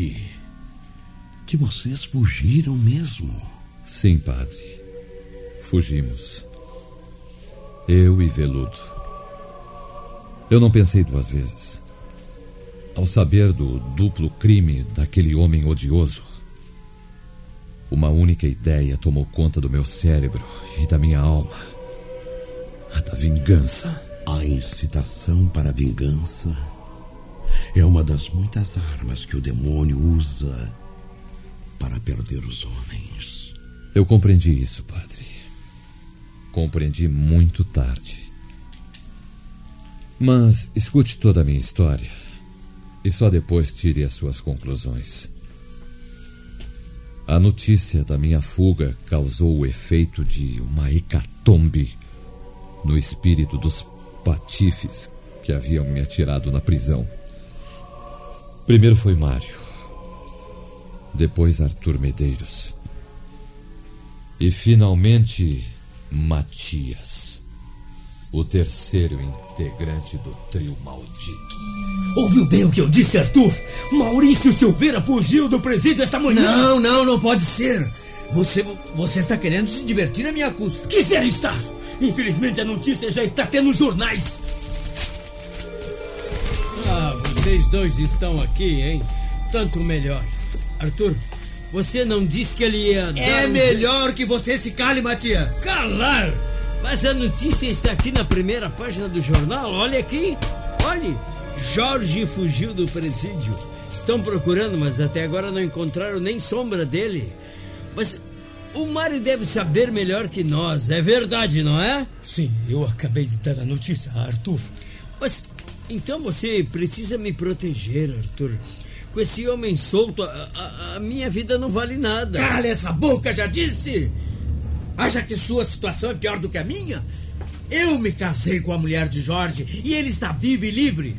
Que. que vocês fugiram mesmo? Sim, padre. Fugimos. Eu e Veludo. Eu não pensei duas vezes. Ao saber do duplo crime daquele homem odioso, uma única ideia tomou conta do meu cérebro e da minha alma: a da vingança. A incitação para a vingança é uma das muitas armas que o demônio usa para perder os homens. Eu compreendi isso, padre. Compreendi muito tarde. Mas escute toda a minha história e só depois tire as suas conclusões. A notícia da minha fuga causou o efeito de uma hecatombe no espírito dos patifes que haviam me atirado na prisão. Primeiro foi Mário, depois Arthur Medeiros e finalmente Matias, o terceiro integrante do trio maldito. Ouviu bem o que eu disse, Arthur? Maurício Silveira fugiu do presídio esta manhã. Não, não, não pode ser. Você, você está querendo se divertir na minha custa. Quiser estar. Infelizmente a notícia já está tendo nos jornais. Vocês dois estão aqui, hein? Tanto melhor. Arthur, você não disse que ele ia dar É um- melhor que você se cale, Matias. Calar! Mas a notícia está aqui na primeira página do jornal. Olha aqui. Olhe. Jorge fugiu do presídio. Estão procurando, mas até agora não encontraram nem sombra dele. Mas o Mário deve saber melhor que nós. É verdade, não é? Sim, eu acabei de dar a notícia a Arthur. Mas então você precisa me proteger, Arthur. Com esse homem solto, a, a- a minha vida não vale nada. Cale essa boca, já disse. Acha que sua situação é pior do que a minha? Eu me casei com a mulher de Jorge e ele está vivo e livre.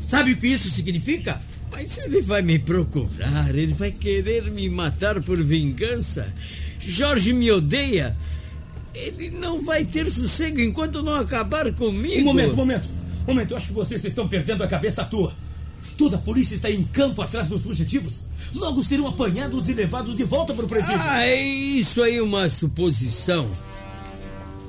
Sabe o que isso significa? Mas ele vai me procurar, ele vai querer me matar por vingança. Jorge me odeia. Ele não vai ter sossego enquanto não acabar comigo. Um momento, um momento. Momento, eu acho que vocês estão perdendo a cabeça à toa. Toda a polícia está em campo atrás dos fugitivos. Logo serão apanhados e levados de volta para o presídio. Ah, é isso aí uma suposição.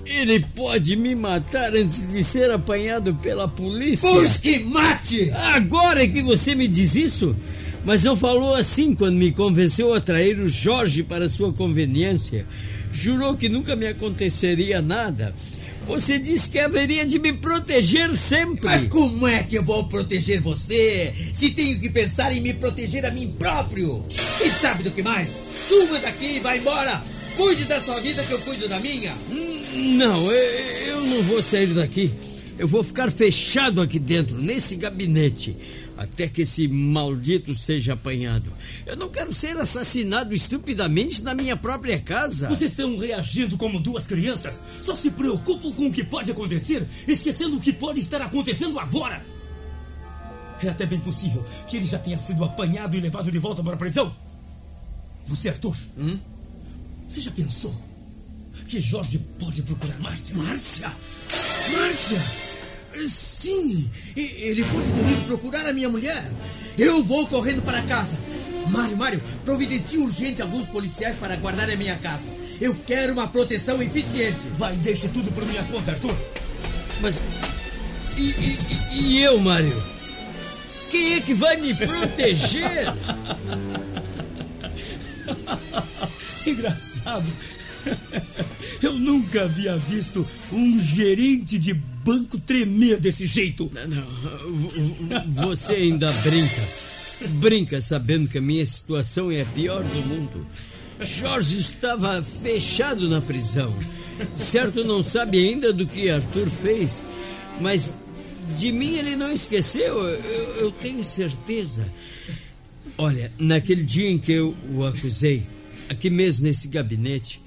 Ele pode me matar antes de ser apanhado pela polícia. Pois que mate! Agora é que você me diz isso? Mas não falou assim quando me convenceu a trair o Jorge para sua conveniência. Jurou que nunca me aconteceria nada. Você disse que haveria de me proteger sempre. Mas como é que eu vou proteger você se tenho que pensar em me proteger a mim próprio? E sabe do que mais? Suma daqui e vai embora! Cuide da sua vida que eu cuido da minha! Não, eu eu não vou sair daqui. Eu vou ficar fechado aqui dentro, nesse gabinete, até que esse maldito seja apanhado. Eu não quero ser assassinado estupidamente na minha própria casa. Vocês estão reagindo como duas crianças. Só se preocupam com o que pode acontecer, esquecendo o que pode estar acontecendo agora. É até bem possível que ele já tenha sido apanhado e levado de volta para a prisão. Você, Arthur, você já pensou que Jorge pode procurar Márcia? Márcia? Márcia! Sim, ele ter ido procurar a minha mulher. Eu vou correndo para casa. Mário, Mário, providencie urgente alguns policiais para guardar a minha casa. Eu quero uma proteção eficiente. Vai, deixe tudo por minha conta, Arthur. Mas. E, e- e- e eu, Mário? Quem é que vai me proteger? Engraçado. Eu nunca havia visto um gerente de banco tremer desse jeito. Não, v- você ainda brinca. brinca sabendo que a minha situação é a pior do mundo. Jorge estava fechado na prisão. Certo, não sabe ainda do que Arthur fez, mas de mim ele não esqueceu, eu, eu tenho certeza. Olha, naquele dia em que eu o acusei, aqui mesmo nesse gabinete,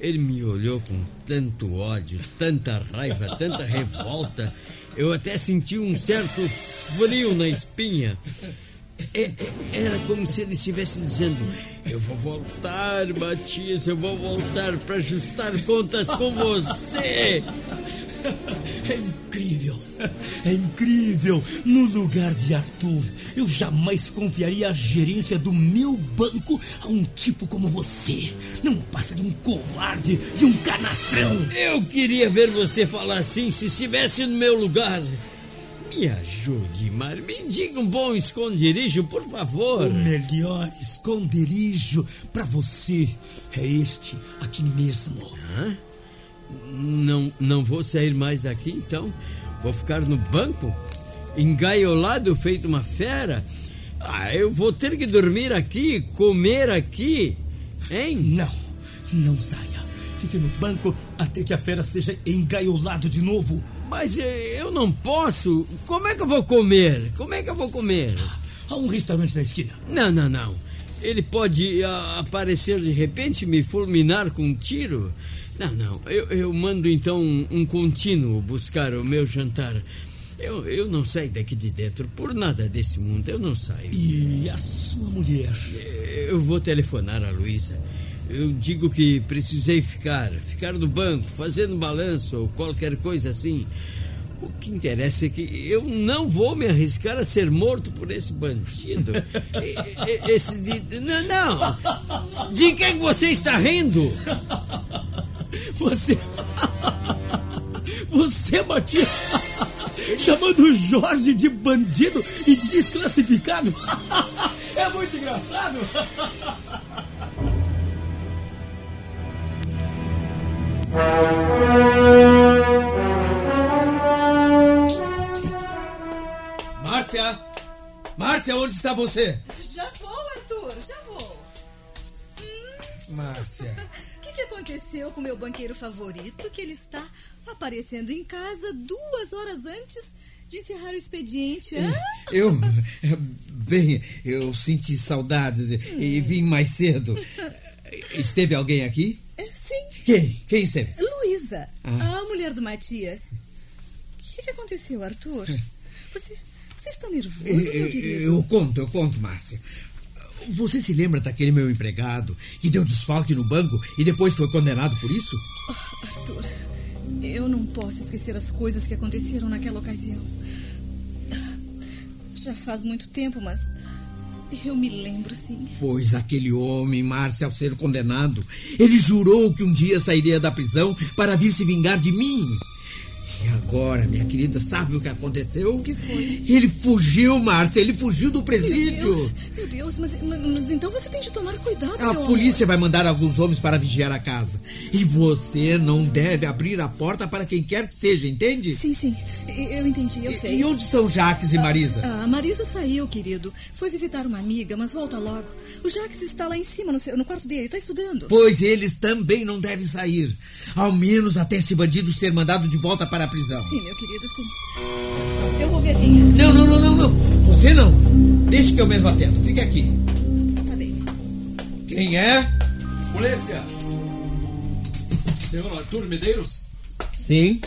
ele me olhou com tanto ódio, tanta raiva, tanta revolta. Eu até senti um certo frio na espinha. É, é, era como se ele estivesse dizendo: Eu vou voltar, Matias, eu vou voltar para ajustar contas com você. É incrível, é incrível. No lugar de Arthur, eu jamais confiaria a gerência do meu banco a um tipo como você. Não passa de um covarde, de um canastrão. Eu queria ver você falar assim se estivesse no meu lugar. Me ajude, Mar. Me diga um bom esconderijo, por favor. O melhor esconderijo para você é este aqui mesmo. Hã? Não, não vou sair mais daqui, então? Vou ficar no banco? Engaiolado, feito uma fera? Ah, eu vou ter que dormir aqui, comer aqui, hein? Não, não saia. Fique no banco até que a fera seja engaiolado de novo. Mas eu não posso. Como é que eu vou comer? Como é que eu vou comer? Há um restaurante na esquina. Não, não, não. Ele pode a, aparecer de repente e me fulminar com um tiro. Não, não. Eu, eu mando então um, um contínuo buscar o meu jantar. Eu, eu não saio daqui de dentro por nada desse mundo. Eu não saio. E a sua mulher? Eu vou telefonar a Luísa. Eu digo que precisei ficar, ficar no banco, fazendo balanço ou qualquer coisa assim. O que interessa é que eu não vou me arriscar a ser morto por esse bandido. esse de... Não, não! De quem você está rindo? Você. Você, Matias, chamando o Jorge de bandido e de desclassificado. É muito engraçado. Márcia! Márcia, onde está você? Aconteceu com meu banqueiro favorito que ele está aparecendo em casa duas horas antes de encerrar o expediente? Hein? Eu. Bem, eu senti saudades e vim mais cedo. Esteve alguém aqui? Sim. Quem? Quem esteve? Luísa, ah. a mulher do Matias. O que, que aconteceu, Arthur? Você, você está nervoso, meu querido? Eu conto, eu conto, Márcia. Você se lembra daquele meu empregado que deu desfalque no banco e depois foi condenado por isso? Oh, Arthur, eu não posso esquecer as coisas que aconteceram naquela ocasião. Já faz muito tempo, mas eu me lembro, sim. Pois aquele homem, Márcia, ao ser condenado, ele jurou que um dia sairia da prisão para vir se vingar de mim. E agora, minha querida, sabe o que aconteceu? O que foi? Ele fugiu, Márcia, ele fugiu do presídio. Meu Deus, meu Deus mas, mas, então você tem de tomar cuidado, A polícia vai mandar alguns homens para vigiar a casa. E você não deve abrir a porta para quem quer que seja, entende? Sim, sim, eu entendi, eu e, sei. E onde estão Jaques e Marisa? A, a Marisa saiu, querido. Foi visitar uma amiga, mas volta logo. O Jaques está lá em cima, no, seu, no quarto dele, está estudando. Pois eles também não devem sair. Ao menos até esse bandido ser mandado de volta para a prisão. Sim, meu querido, sim. Eu vou ver quem é. Não, não, não, não, não. Você não. Deixe que eu mesmo atendo. Fique aqui. Está bem. Quem é? Polícia! Senhor Arthur Medeiros? Sim,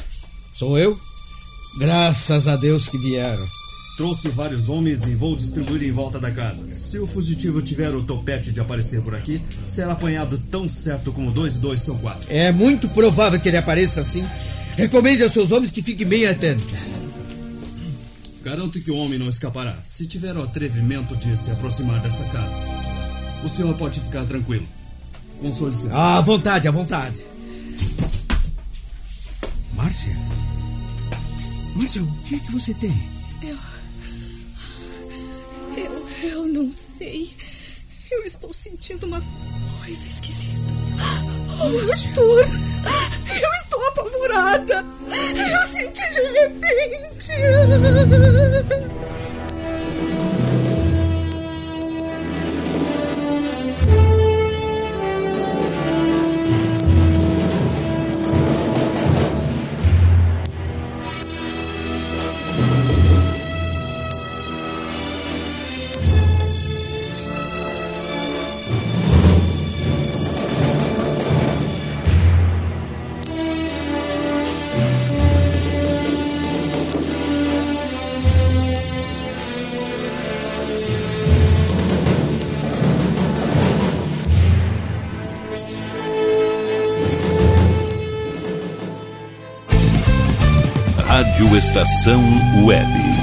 sou eu. Graças a Deus que vieram. Trouxe vários homens e vou distribuir em volta da casa. Se o fugitivo tiver o topete de aparecer por aqui, será apanhado tão certo como dois e dois são quatro. É muito provável que ele apareça assim. Recomende aos seus homens que fiquem bem atentos. Garanto que o homem não escapará, se tiver o atrevimento de se aproximar desta casa. O senhor pode ficar tranquilo. Com sua licença. Ah, à vontade, à vontade. Márcia? Márcia, o que é que você tem? Eu. Eu. Eu não sei. Eu estou sentindo uma coisa esquisita. Oh, Arthur! Apavorada! Eu senti de repente! Rádio Estação Web.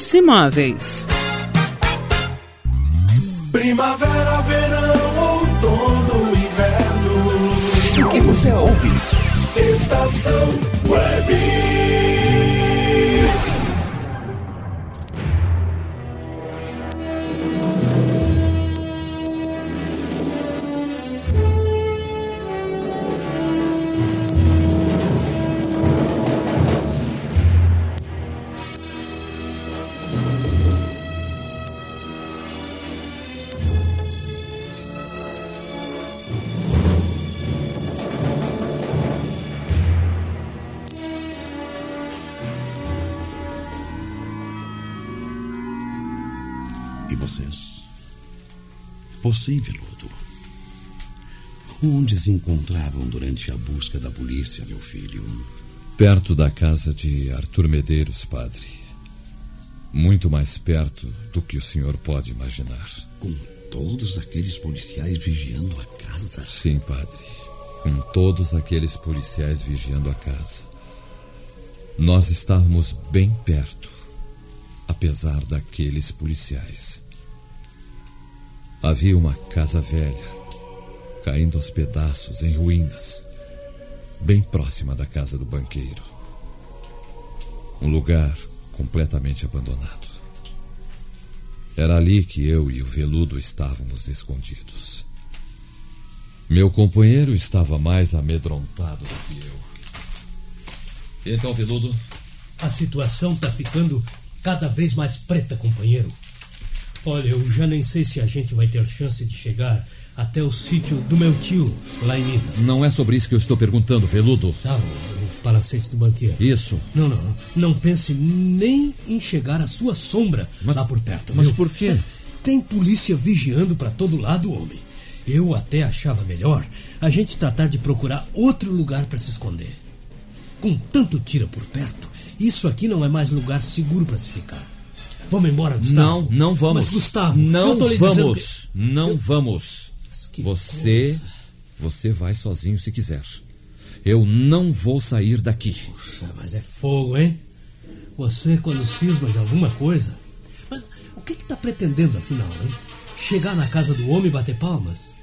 Hits Imóveis. Primavera, verão, outono, inverno. O que você ouve? Estação Web. Você e Veludo. Onde se encontravam durante a busca da polícia, meu filho? Perto da casa de Arthur Medeiros, padre. Muito mais perto do que o senhor pode imaginar. Com todos aqueles policiais vigiando a casa? Sim, padre. Com todos aqueles policiais vigiando a casa. Nós estávamos bem perto, apesar daqueles policiais. Havia uma casa velha, caindo aos pedaços, em ruínas. bem próxima da casa do banqueiro. Um lugar completamente abandonado. Era ali que eu e o veludo estávamos escondidos. Meu companheiro estava mais amedrontado do que eu. Então, veludo? A situação está ficando cada vez mais preta, companheiro. Olha, eu já nem sei se a gente vai ter chance de chegar até o sítio do meu tio, lá em Minas. Não é sobre isso que eu estou perguntando, veludo. Tá, o, palacete do banqueiro. Isso. Não, não, não. Não pense nem em chegar à sua sombra Mas- lá por perto. mas viu? por quê? Tem polícia vigiando para todo lado, homem. Eu até achava melhor a gente tratar de procurar outro lugar para se esconder. Com tanto tira por perto, isso aqui não é mais lugar seguro para se ficar. Vamos embora, Gustavo. Não, não vamos. Mas, Gustavo, não eu vamos. que... Não vamos. que Você, coisa. você vai sozinho se quiser. Eu não vou sair daqui. Puxa, mas é fogo, hein? Você, quando cisma de alguma coisa. Mas o que está pretendendo, afinal, hein? Chegar na casa do homem e bater palmas?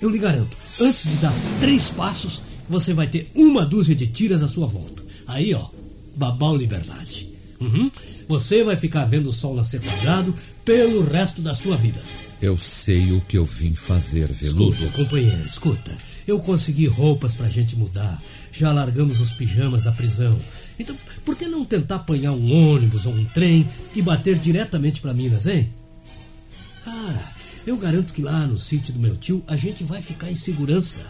Eu lhe garanto, antes de dar três passos, você vai ter uma dúzia de tiras à sua volta. Aí, ó, babau liberdade. Uhum. Você vai ficar vendo o sol nascer quadrado pelo resto da sua vida. Eu sei o que eu vim fazer, veludo. Escuta, companheiro, escuta. Eu consegui roupas pra gente mudar. Já largamos os pijamas da prisão. Então, por que não tentar apanhar um ônibus ou um trem e bater diretamente pra Minas, hein? Cara, eu garanto que lá no sítio do meu tio a gente vai ficar em segurança.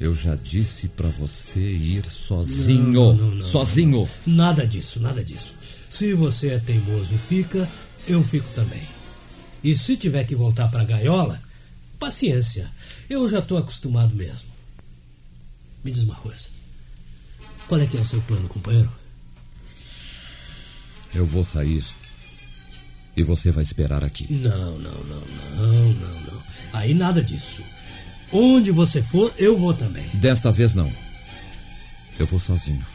Eu já disse pra você ir sozinho. Não, não, não, sozinho. Nada disso, nada disso. Se você é teimoso e fica, eu fico também. E se tiver que voltar pra gaiola, paciência. Eu já tô acostumado mesmo. Me diz uma coisa. Qual é que é o seu plano, companheiro? Eu vou sair. E você vai esperar aqui. Não, não, não, não, não, não. Aí nada disso. Onde você for, eu vou também. Desta vez não. Eu vou sozinho.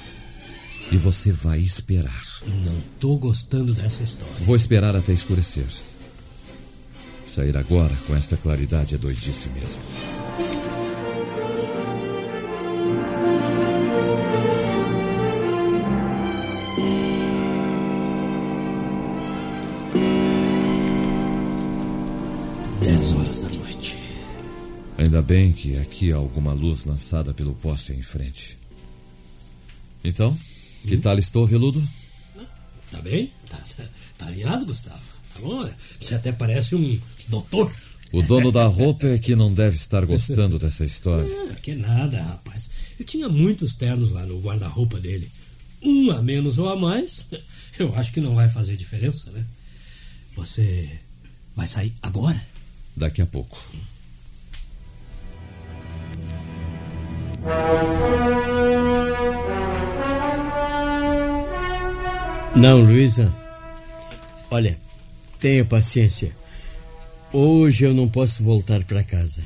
E você vai esperar. Não tô gostando dessa história. Vou esperar até escurecer. Sair agora com esta claridade é doidice mesmo. Dez horas da noite. Ainda bem que aqui há alguma luz lançada pelo poste em frente. Então, que tal estou, veludo? Tá bem? Tá, tá, tá alinhado, Gustavo? Tá bom? Você até parece um doutor. O dono da roupa é que não deve estar gostando dessa história. Ah, que nada, rapaz. Eu tinha muitos ternos lá no guarda-roupa dele. Um a menos ou a mais, eu acho que não vai fazer diferença, né? Você vai sair agora? Daqui a pouco. Não, Luísa. Olha, tenha paciência. Hoje eu não posso voltar para casa.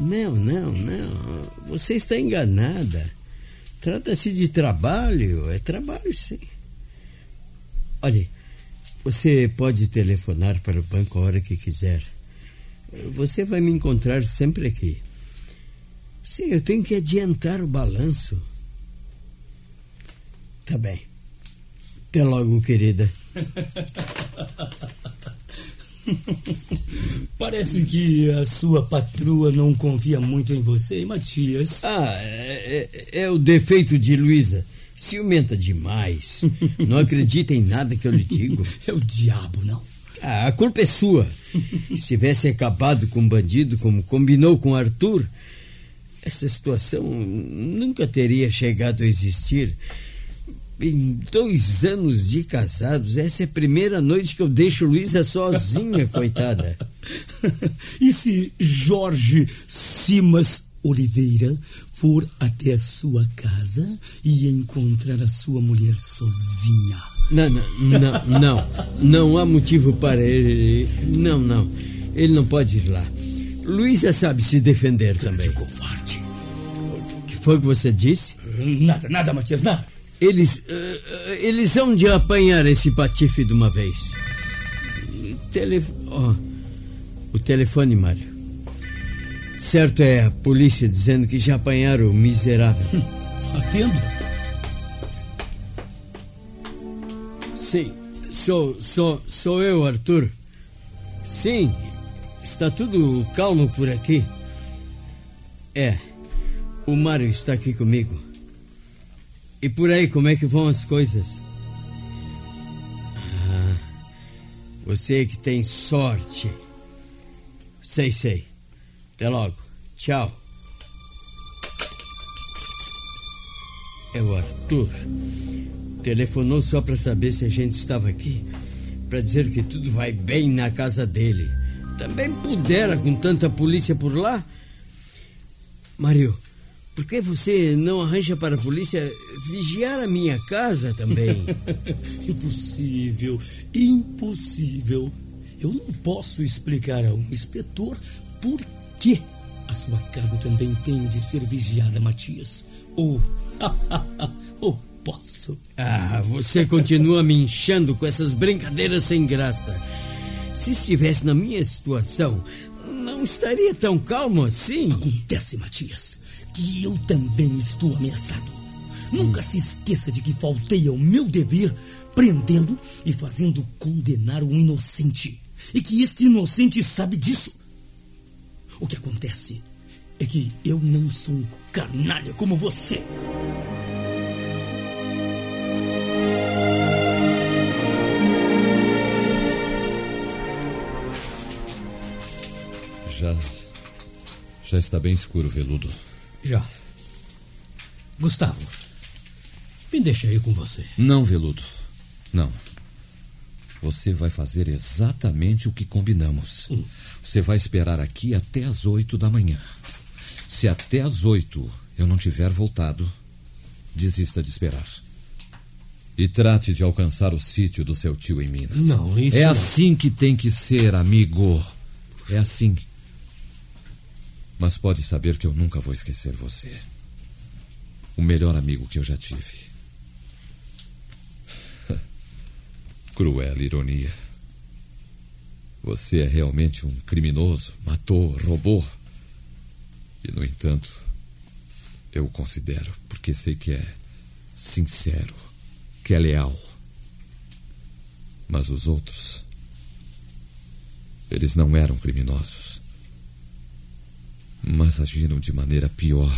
Não, não, não. Você está enganada. Trata-se de trabalho. É trabalho, sim. Olha, você pode telefonar para o banco a hora que quiser. Você vai me encontrar sempre aqui. Sim, eu tenho que adiantar o balanço. Tá bem. Até logo, querida. Parece que a sua patroa não confia muito em você, Matias. Ah, é, é- é o defeito de Luísa. Ciumenta demais. Não acredita em nada que eu lhe digo. É o diabo, não? Ah, a culpa é sua. Se tivesse acabado com o bandido como combinou com Arthur, essa situação nunca teria chegado a existir. Em dois anos de casados, essa é a primeira noite que eu deixo Luísa sozinha, coitada. E se Jorge Simas Oliveira for até a sua casa e encontrar a sua mulher sozinha? Não, não, não, não. Não há motivo para ele. Não, não. Ele não pode ir lá. Luísa sabe se defender também. Covarde. O que foi que você disse? Nada, nada, Matias, nada. Eles. eh, eles vão de apanhar esse patife de uma vez. Telef... ó, o telefone, Mário. Certo é a polícia dizendo que já apanharam o miserável. Atendo. Sim, sou, sou, sou eu, Arthur. Sim, está tudo calmo por aqui. É, o Mário está aqui comigo. E por aí, como é que vão as coisas? Ah, você que tem sorte. Sei, sei. Até logo. Tchau. É o Arthur. Telefonou só para saber se a gente estava aqui. Para dizer que tudo vai bem na casa dele. Também pudera com tanta polícia por lá. Mário, por que você não arranja para a polícia vigiar a minha casa também? impossível, impossível. Eu não posso explicar a um inspetor por que a sua casa também tem de ser vigiada, Matias. Ou. ou posso. Ah, você continua me enchendo com essas brincadeiras sem graça. Se estivesse na minha situação, não estaria tão calmo assim. Acontece, Matias, que eu também estou ameaçado. Nunca se esqueça de que faltei ao meu dever prendendo e fazendo condenar um inocente. E que este inocente sabe disso. O que acontece é que eu não sou um canalha como você. Já. Já está bem escuro, veludo. Já. Gustavo, me deixa ir com você. Não, veludo. Não. Você vai fazer exatamente o que combinamos. Hum. Você vai esperar aqui até as oito da manhã. Se até as oito eu não tiver voltado, desista de esperar. E trate de alcançar o sítio do seu tio em Minas. Não, isso É não. assim que tem que ser, amigo. É assim. Mas pode saber que eu nunca vou esquecer você. O melhor amigo que eu já tive. Cruel ironia. Você é realmente um criminoso, matou, roubou. E, no entanto, eu o considero, porque sei que é sincero, que é leal. Mas os outros. Eles não eram criminosos. Mas agiram de maneira pior,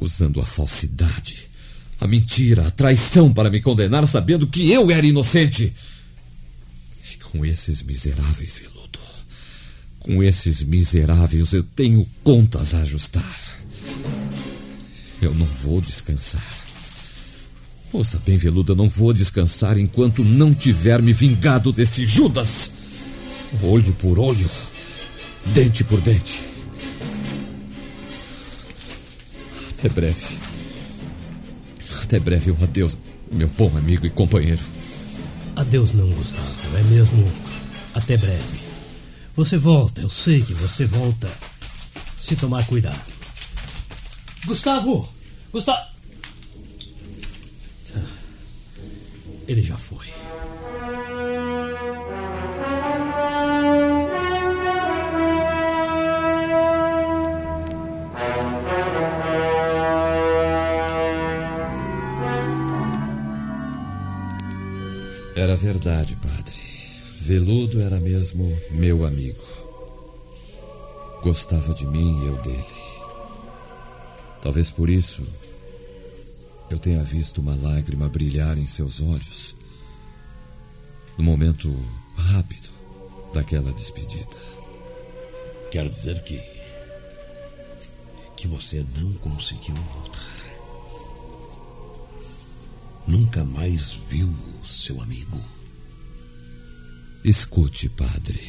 usando a falsidade, a mentira, a traição para me condenar, sabendo que eu era inocente. E com esses miseráveis, Veludo, com esses miseráveis eu tenho contas a ajustar. Eu não vou descansar. Ouça bem, Veludo, eu não vou descansar enquanto não tiver me vingado desse Judas. Olho por olho, dente por dente. Até breve. Até breve, um adeus, meu bom amigo e companheiro. Adeus não, Gustavo. É mesmo até breve. Você volta, eu sei que você volta. Se tomar cuidado. Gustavo! Gustavo! Ele já foi. Verdade, padre. Veludo era mesmo meu amigo. Gostava de mim e eu dele. Talvez por isso eu tenha visto uma lágrima brilhar em seus olhos no momento rápido daquela despedida. Quer dizer que. que você não conseguiu voltar. Nunca mais viu seu amigo. Escute, padre.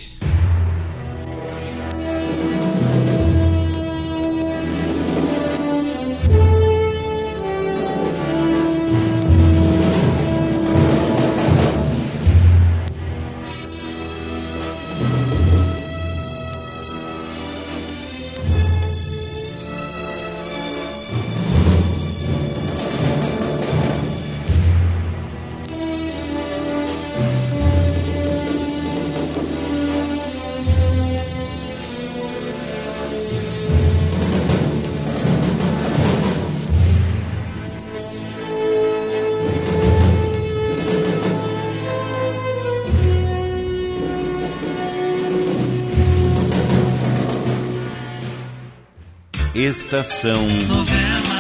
Estação Novela.